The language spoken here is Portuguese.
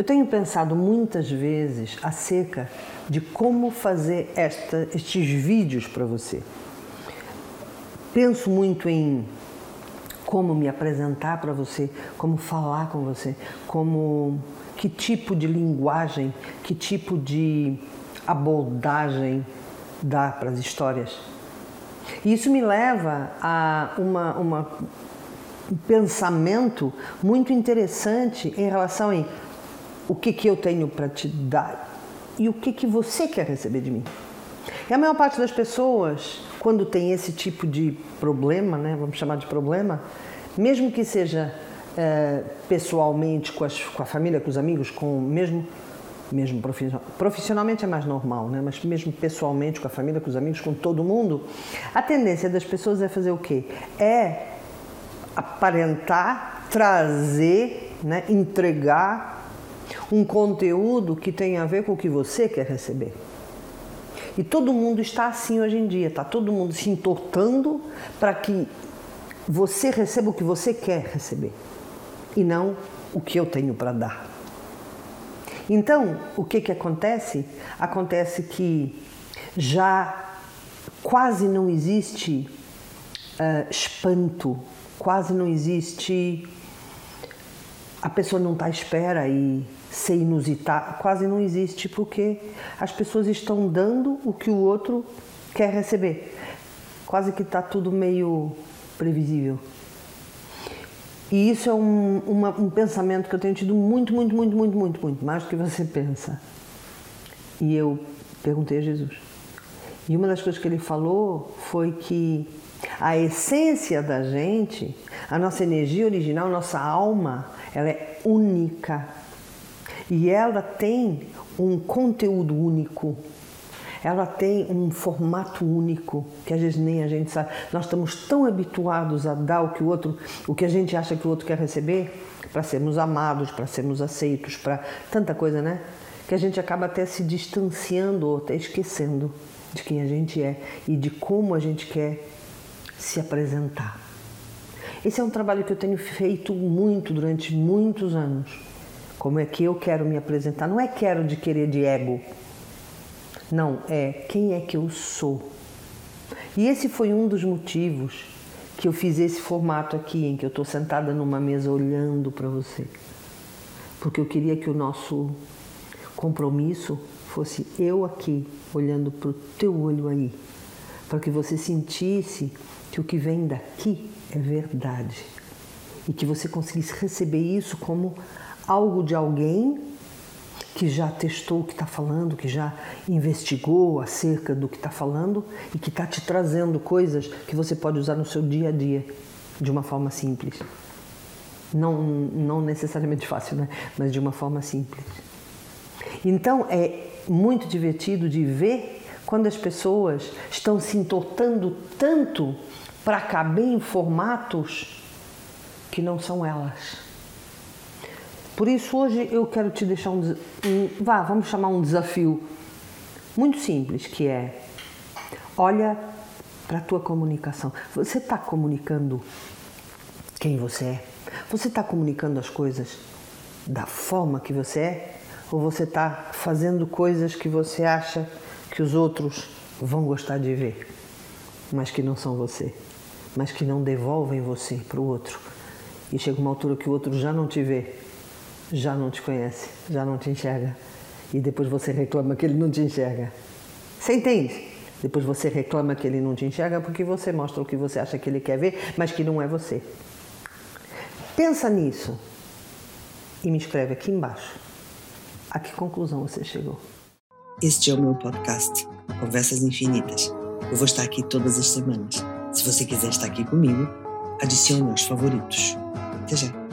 Eu tenho pensado muitas vezes acerca de como fazer esta, estes vídeos para você. Penso muito em como me apresentar para você, como falar com você, como que tipo de linguagem, que tipo de abordagem dar para as histórias. E isso me leva a uma, uma, um pensamento muito interessante em relação a o que, que eu tenho para te dar e o que, que você quer receber de mim. E a maior parte das pessoas, quando tem esse tipo de problema, né, vamos chamar de problema, mesmo que seja é, pessoalmente, com, as, com a família, com os amigos, com mesmo mesmo profissionalmente é mais normal, né? mas mesmo pessoalmente, com a família, com os amigos, com todo mundo, a tendência das pessoas é fazer o quê? É aparentar, trazer, né? entregar um conteúdo que tem a ver com o que você quer receber. E todo mundo está assim hoje em dia, está todo mundo se entortando para que você receba o que você quer receber e não o que eu tenho para dar. Então, o que, que acontece? Acontece que já quase não existe uh, espanto, quase não existe. A pessoa não está à espera e ser inusitada, quase não existe, porque as pessoas estão dando o que o outro quer receber. Quase que está tudo meio previsível. E isso é um, uma, um pensamento que eu tenho tido muito, muito, muito, muito, muito, muito, mais do que você pensa. E eu perguntei a Jesus. E uma das coisas que ele falou foi que a essência da gente, a nossa energia original, nossa alma, ela é única. E ela tem um conteúdo único ela tem um formato único que às vezes nem a gente sabe. Nós estamos tão habituados a dar o que o outro, o que a gente acha que o outro quer receber, para sermos amados, para sermos aceitos, para tanta coisa, né? Que a gente acaba até se distanciando ou até esquecendo de quem a gente é e de como a gente quer se apresentar. Esse é um trabalho que eu tenho feito muito durante muitos anos. Como é que eu quero me apresentar? Não é quero de querer de ego, não, é quem é que eu sou. E esse foi um dos motivos que eu fiz esse formato aqui, em que eu estou sentada numa mesa olhando para você. Porque eu queria que o nosso compromisso fosse eu aqui, olhando para o teu olho aí. Para que você sentisse que o que vem daqui é verdade. E que você conseguisse receber isso como algo de alguém que já testou o que está falando, que já investigou acerca do que está falando e que está te trazendo coisas que você pode usar no seu dia a dia de uma forma simples. Não, não necessariamente fácil, né? mas de uma forma simples. Então é muito divertido de ver quando as pessoas estão se entortando tanto para caber em formatos que não são elas. Por isso hoje eu quero te deixar um, um vá, vamos chamar um desafio muito simples, que é olha para a tua comunicação. Você está comunicando quem você é? Você está comunicando as coisas da forma que você é? Ou você está fazendo coisas que você acha que os outros vão gostar de ver, mas que não são você, mas que não devolvem você para o outro? E chega uma altura que o outro já não te vê já não te conhece, já não te enxerga. E depois você reclama que ele não te enxerga. Você entende? Depois você reclama que ele não te enxerga porque você mostra o que você acha que ele quer ver, mas que não é você. Pensa nisso e me escreve aqui embaixo. A que conclusão você chegou? Este é o meu podcast, Conversas Infinitas. Eu vou estar aqui todas as semanas. Se você quiser estar aqui comigo, adicione aos favoritos. Até já!